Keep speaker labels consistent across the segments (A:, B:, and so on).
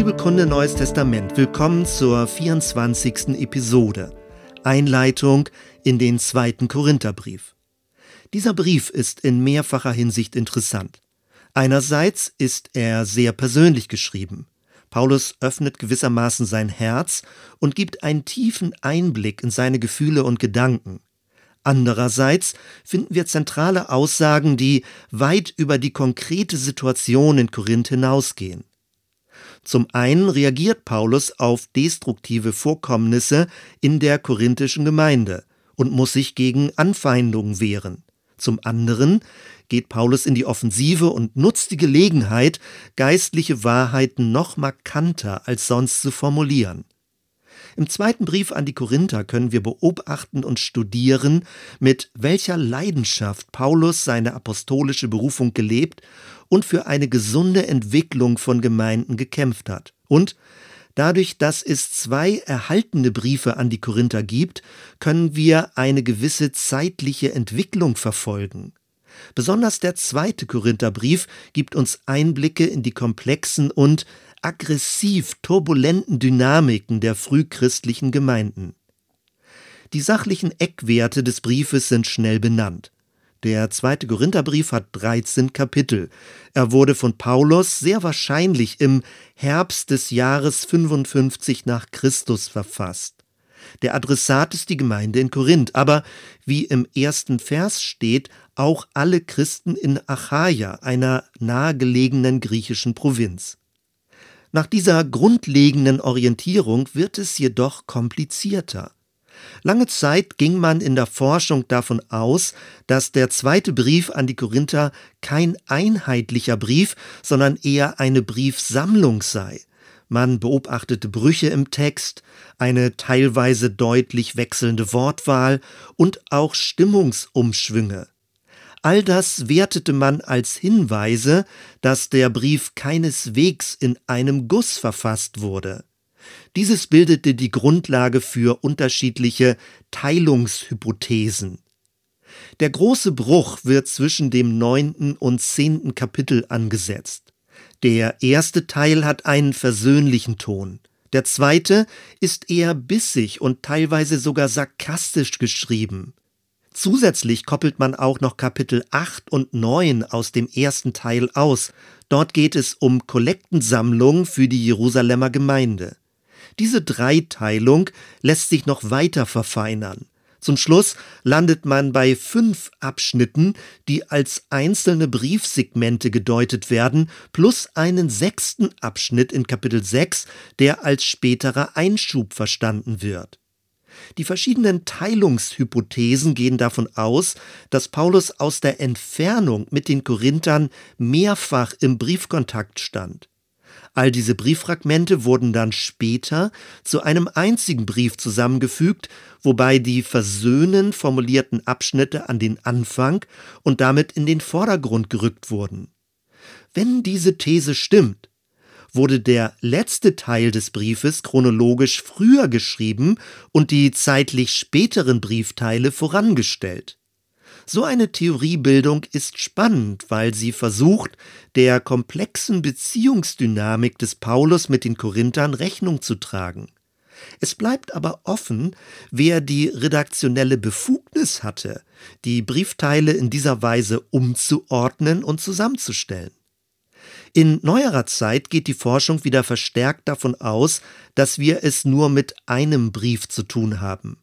A: Bibelkunde Neues Testament. Willkommen zur 24. Episode. Einleitung in den zweiten Korintherbrief. Dieser Brief ist in mehrfacher Hinsicht interessant. Einerseits ist er sehr persönlich geschrieben. Paulus öffnet gewissermaßen sein Herz und gibt einen tiefen Einblick in seine Gefühle und Gedanken. Andererseits finden wir zentrale Aussagen, die weit über die konkrete Situation in Korinth hinausgehen. Zum einen reagiert Paulus auf destruktive Vorkommnisse in der korinthischen Gemeinde und muss sich gegen Anfeindungen wehren. Zum anderen geht Paulus in die Offensive und nutzt die Gelegenheit, geistliche Wahrheiten noch markanter als sonst zu formulieren. Im zweiten Brief an die Korinther können wir beobachten und studieren, mit welcher Leidenschaft Paulus seine apostolische Berufung gelebt und für eine gesunde Entwicklung von Gemeinden gekämpft hat. Und Dadurch, dass es zwei erhaltene Briefe an die Korinther gibt, können wir eine gewisse zeitliche Entwicklung verfolgen. Besonders der zweite Korintherbrief gibt uns Einblicke in die komplexen und aggressiv turbulenten Dynamiken der frühchristlichen Gemeinden. Die sachlichen Eckwerte des Briefes sind schnell benannt. Der zweite Korintherbrief hat 13 Kapitel. Er wurde von Paulus sehr wahrscheinlich im Herbst des Jahres 55 nach Christus verfasst. Der Adressat ist die Gemeinde in Korinth, aber wie im ersten Vers steht, auch alle Christen in Achaia, einer nahegelegenen griechischen Provinz. Nach dieser grundlegenden Orientierung wird es jedoch komplizierter. Lange Zeit ging man in der Forschung davon aus, dass der zweite Brief an die Korinther kein einheitlicher Brief, sondern eher eine Briefsammlung sei. Man beobachtete Brüche im Text, eine teilweise deutlich wechselnde Wortwahl und auch Stimmungsumschwünge. All das wertete man als Hinweise, dass der Brief keineswegs in einem Guss verfasst wurde. Dieses bildete die Grundlage für unterschiedliche Teilungshypothesen. Der große Bruch wird zwischen dem neunten und zehnten Kapitel angesetzt. Der erste Teil hat einen versöhnlichen Ton. Der zweite ist eher bissig und teilweise sogar sarkastisch geschrieben. Zusätzlich koppelt man auch noch Kapitel 8 und 9 aus dem ersten Teil aus. Dort geht es um Kollektensammlung für die Jerusalemer Gemeinde. Diese Dreiteilung lässt sich noch weiter verfeinern. Zum Schluss landet man bei fünf Abschnitten, die als einzelne Briefsegmente gedeutet werden, plus einen sechsten Abschnitt in Kapitel 6, der als späterer Einschub verstanden wird. Die verschiedenen Teilungshypothesen gehen davon aus, dass Paulus aus der Entfernung mit den Korinthern mehrfach im Briefkontakt stand. All diese Brieffragmente wurden dann später zu einem einzigen Brief zusammengefügt, wobei die versöhnen formulierten Abschnitte an den Anfang und damit in den Vordergrund gerückt wurden. Wenn diese These stimmt, wurde der letzte Teil des Briefes chronologisch früher geschrieben und die zeitlich späteren Briefteile vorangestellt. So eine Theoriebildung ist spannend, weil sie versucht, der komplexen Beziehungsdynamik des Paulus mit den Korinthern Rechnung zu tragen. Es bleibt aber offen, wer die redaktionelle Befugnis hatte, die Briefteile in dieser Weise umzuordnen und zusammenzustellen. In neuerer Zeit geht die Forschung wieder verstärkt davon aus, dass wir es nur mit einem Brief zu tun haben.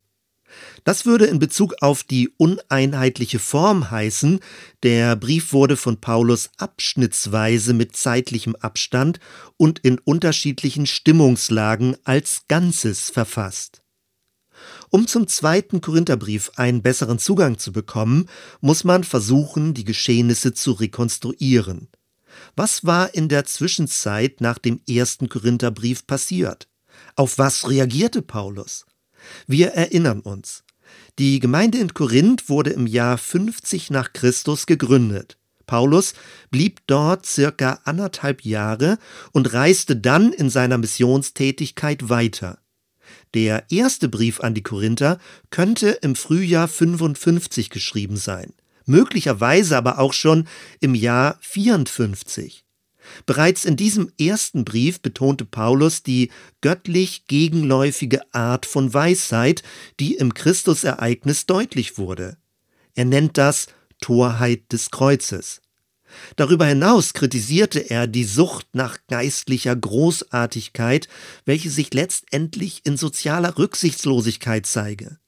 A: Das würde in Bezug auf die uneinheitliche Form heißen, der Brief wurde von Paulus abschnittsweise mit zeitlichem Abstand und in unterschiedlichen Stimmungslagen als Ganzes verfasst. Um zum zweiten Korintherbrief einen besseren Zugang zu bekommen, muss man versuchen, die Geschehnisse zu rekonstruieren. Was war in der Zwischenzeit nach dem ersten Korintherbrief passiert? Auf was reagierte Paulus? Wir erinnern uns. Die Gemeinde in Korinth wurde im Jahr 50 nach Christus gegründet. Paulus blieb dort circa anderthalb Jahre und reiste dann in seiner Missionstätigkeit weiter. Der erste Brief an die Korinther könnte im Frühjahr 55 geschrieben sein, möglicherweise aber auch schon im Jahr 54. Bereits in diesem ersten Brief betonte Paulus die göttlich gegenläufige Art von Weisheit, die im Christusereignis deutlich wurde. Er nennt das Torheit des Kreuzes. Darüber hinaus kritisierte er die Sucht nach geistlicher Großartigkeit, welche sich letztendlich in sozialer Rücksichtslosigkeit zeige.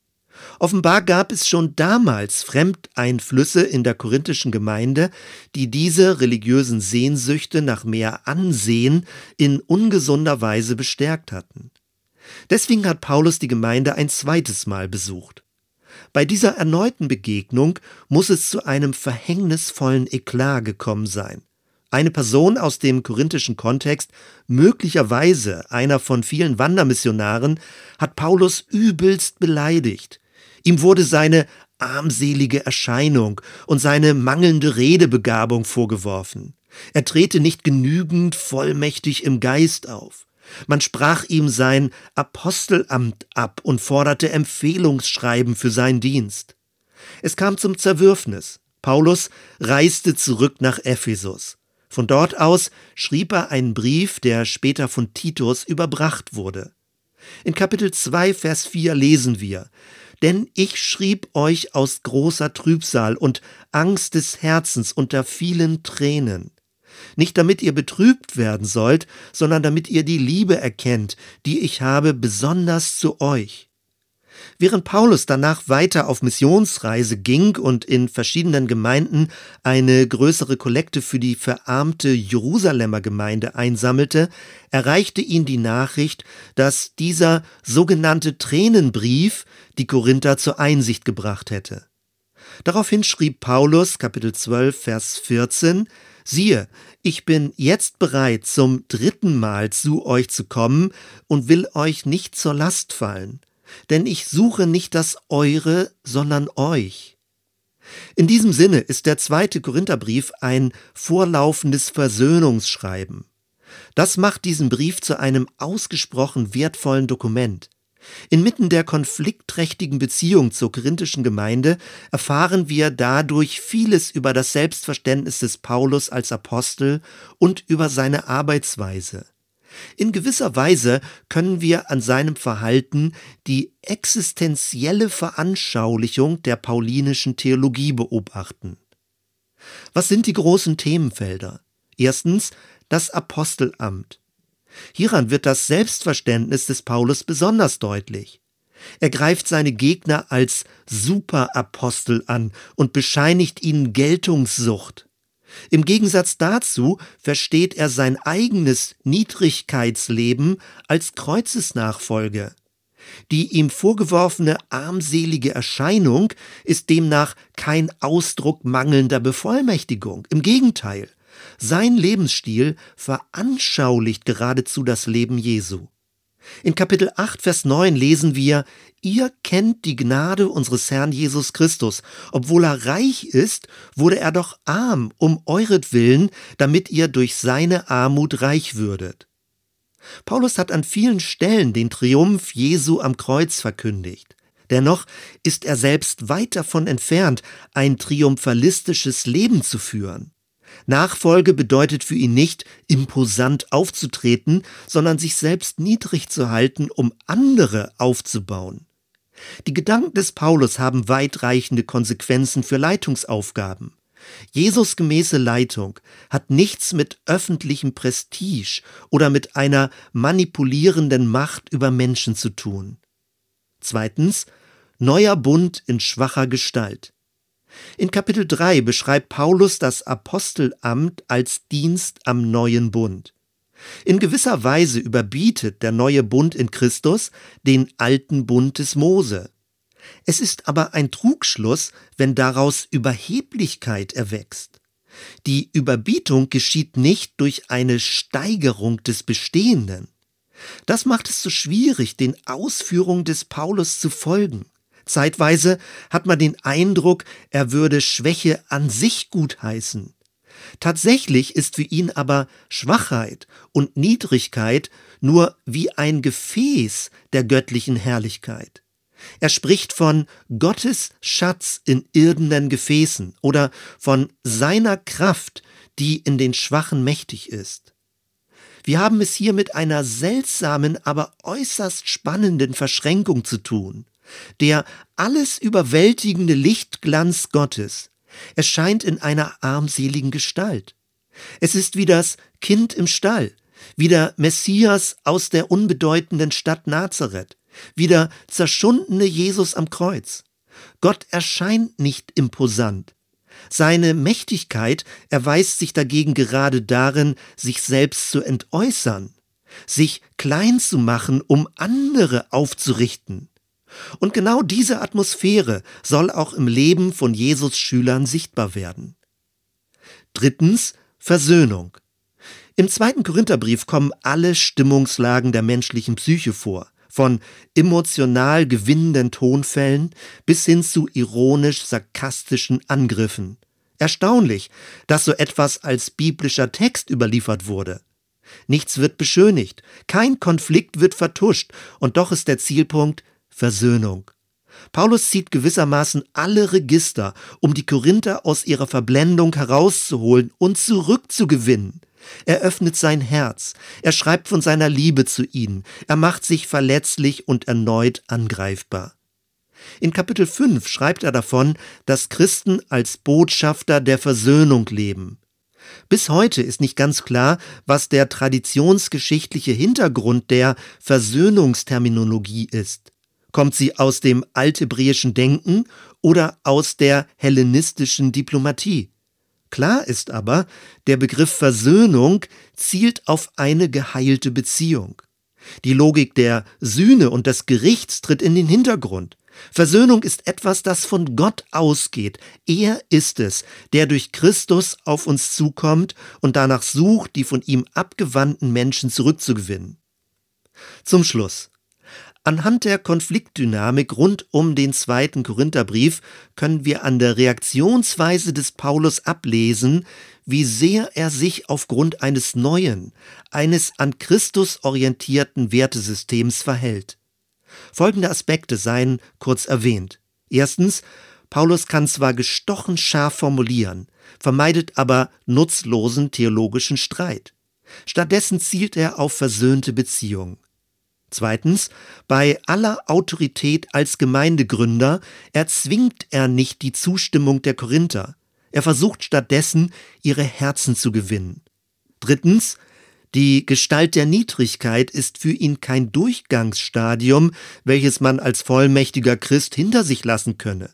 A: Offenbar gab es schon damals Fremdeinflüsse in der korinthischen Gemeinde, die diese religiösen Sehnsüchte nach mehr Ansehen in ungesunder Weise bestärkt hatten. Deswegen hat Paulus die Gemeinde ein zweites Mal besucht. Bei dieser erneuten Begegnung muss es zu einem verhängnisvollen Eklat gekommen sein. Eine Person aus dem korinthischen Kontext, möglicherweise einer von vielen Wandermissionaren, hat Paulus übelst beleidigt. Ihm wurde seine armselige Erscheinung und seine mangelnde Redebegabung vorgeworfen. Er trete nicht genügend vollmächtig im Geist auf. Man sprach ihm sein Apostelamt ab und forderte Empfehlungsschreiben für seinen Dienst. Es kam zum Zerwürfnis. Paulus reiste zurück nach Ephesus. Von dort aus schrieb er einen Brief, der später von Titus überbracht wurde. In Kapitel 2, Vers 4 lesen wir, denn ich schrieb euch aus großer Trübsal und Angst des Herzens unter vielen Tränen. Nicht damit ihr betrübt werden sollt, sondern damit ihr die Liebe erkennt, die ich habe besonders zu euch. Während Paulus danach weiter auf Missionsreise ging und in verschiedenen Gemeinden eine größere Kollekte für die verarmte Jerusalemer Gemeinde einsammelte, erreichte ihn die Nachricht, dass dieser sogenannte Tränenbrief die Korinther zur Einsicht gebracht hätte. Daraufhin schrieb Paulus Kapitel 12 Vers 14 Siehe, ich bin jetzt bereit, zum dritten Mal zu euch zu kommen und will euch nicht zur Last fallen, denn ich suche nicht das Eure, sondern euch. In diesem Sinne ist der zweite Korintherbrief ein vorlaufendes Versöhnungsschreiben. Das macht diesen Brief zu einem ausgesprochen wertvollen Dokument. Inmitten der konfliktträchtigen Beziehung zur korinthischen Gemeinde erfahren wir dadurch vieles über das Selbstverständnis des Paulus als Apostel und über seine Arbeitsweise. In gewisser Weise können wir an seinem Verhalten die existenzielle Veranschaulichung der paulinischen Theologie beobachten. Was sind die großen Themenfelder? Erstens das Apostelamt. Hieran wird das Selbstverständnis des Paulus besonders deutlich. Er greift seine Gegner als Superapostel an und bescheinigt ihnen Geltungssucht. Im Gegensatz dazu versteht er sein eigenes Niedrigkeitsleben als Kreuzesnachfolge. Die ihm vorgeworfene armselige Erscheinung ist demnach kein Ausdruck mangelnder Bevollmächtigung. Im Gegenteil, sein Lebensstil veranschaulicht geradezu das Leben Jesu. In Kapitel 8, Vers 9 lesen wir, Ihr kennt die Gnade unseres Herrn Jesus Christus. Obwohl er reich ist, wurde er doch arm um euretwillen, damit ihr durch seine Armut reich würdet. Paulus hat an vielen Stellen den Triumph Jesu am Kreuz verkündigt. Dennoch ist er selbst weit davon entfernt, ein triumphalistisches Leben zu führen. Nachfolge bedeutet für ihn nicht, imposant aufzutreten, sondern sich selbst niedrig zu halten, um andere aufzubauen. Die Gedanken des Paulus haben weitreichende Konsequenzen für Leitungsaufgaben. Jesus gemäße Leitung hat nichts mit öffentlichem Prestige oder mit einer manipulierenden Macht über Menschen zu tun. Zweitens, neuer Bund in schwacher Gestalt. In Kapitel 3 beschreibt Paulus das Apostelamt als Dienst am neuen Bund. In gewisser Weise überbietet der neue Bund in Christus den alten Bund des Mose. Es ist aber ein Trugschluss, wenn daraus Überheblichkeit erwächst. Die Überbietung geschieht nicht durch eine Steigerung des Bestehenden. Das macht es so schwierig, den Ausführungen des Paulus zu folgen. Zeitweise hat man den Eindruck, er würde Schwäche an sich gutheißen. Tatsächlich ist für ihn aber Schwachheit und Niedrigkeit nur wie ein Gefäß der göttlichen Herrlichkeit. Er spricht von Gottes Schatz in irdenen Gefäßen oder von seiner Kraft, die in den Schwachen mächtig ist. Wir haben es hier mit einer seltsamen, aber äußerst spannenden Verschränkung zu tun. Der alles überwältigende Lichtglanz Gottes erscheint in einer armseligen Gestalt. Es ist wie das Kind im Stall, wie der Messias aus der unbedeutenden Stadt Nazareth, wie der zerschundene Jesus am Kreuz. Gott erscheint nicht imposant. Seine Mächtigkeit erweist sich dagegen gerade darin, sich selbst zu entäußern, sich klein zu machen, um andere aufzurichten. Und genau diese Atmosphäre soll auch im Leben von Jesus Schülern sichtbar werden. Drittens Versöhnung. Im zweiten Korintherbrief kommen alle Stimmungslagen der menschlichen Psyche vor, von emotional gewinnenden Tonfällen bis hin zu ironisch-sarkastischen Angriffen. Erstaunlich, dass so etwas als biblischer Text überliefert wurde. Nichts wird beschönigt, kein Konflikt wird vertuscht, und doch ist der Zielpunkt Versöhnung. Paulus zieht gewissermaßen alle Register, um die Korinther aus ihrer Verblendung herauszuholen und zurückzugewinnen. Er öffnet sein Herz, er schreibt von seiner Liebe zu ihnen, er macht sich verletzlich und erneut angreifbar. In Kapitel 5 schreibt er davon, dass Christen als Botschafter der Versöhnung leben. Bis heute ist nicht ganz klar, was der traditionsgeschichtliche Hintergrund der Versöhnungsterminologie ist. Kommt sie aus dem althebräischen Denken oder aus der hellenistischen Diplomatie? Klar ist aber, der Begriff Versöhnung zielt auf eine geheilte Beziehung. Die Logik der Sühne und des Gerichts tritt in den Hintergrund. Versöhnung ist etwas, das von Gott ausgeht. Er ist es, der durch Christus auf uns zukommt und danach sucht, die von ihm abgewandten Menschen zurückzugewinnen. Zum Schluss. Anhand der Konfliktdynamik rund um den zweiten Korintherbrief können wir an der Reaktionsweise des Paulus ablesen, wie sehr er sich aufgrund eines neuen, eines an Christus orientierten Wertesystems verhält. Folgende Aspekte seien kurz erwähnt. Erstens, Paulus kann zwar gestochen scharf formulieren, vermeidet aber nutzlosen theologischen Streit. Stattdessen zielt er auf versöhnte Beziehungen. Zweitens, bei aller Autorität als Gemeindegründer erzwingt er nicht die Zustimmung der Korinther. Er versucht stattdessen, ihre Herzen zu gewinnen. Drittens, die Gestalt der Niedrigkeit ist für ihn kein Durchgangsstadium, welches man als vollmächtiger Christ hinter sich lassen könne.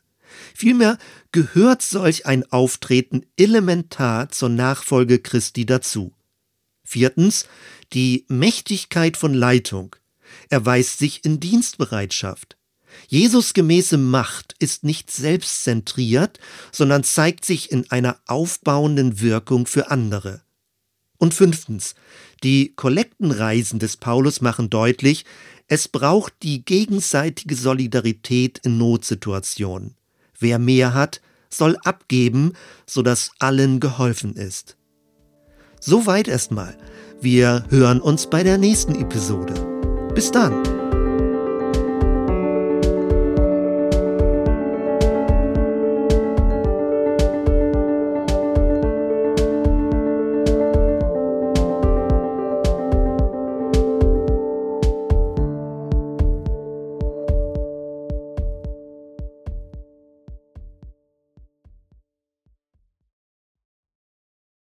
A: Vielmehr gehört solch ein Auftreten elementar zur Nachfolge Christi dazu. Viertens, die Mächtigkeit von Leitung erweist sich in Dienstbereitschaft. Jesus gemäße Macht ist nicht selbstzentriert, sondern zeigt sich in einer aufbauenden Wirkung für andere. Und fünftens, die Kollektenreisen des Paulus machen deutlich, es braucht die gegenseitige Solidarität in Notsituationen. Wer mehr hat, soll abgeben, sodass allen geholfen ist. Soweit erstmal. Wir hören uns bei der nächsten Episode. Bis dann!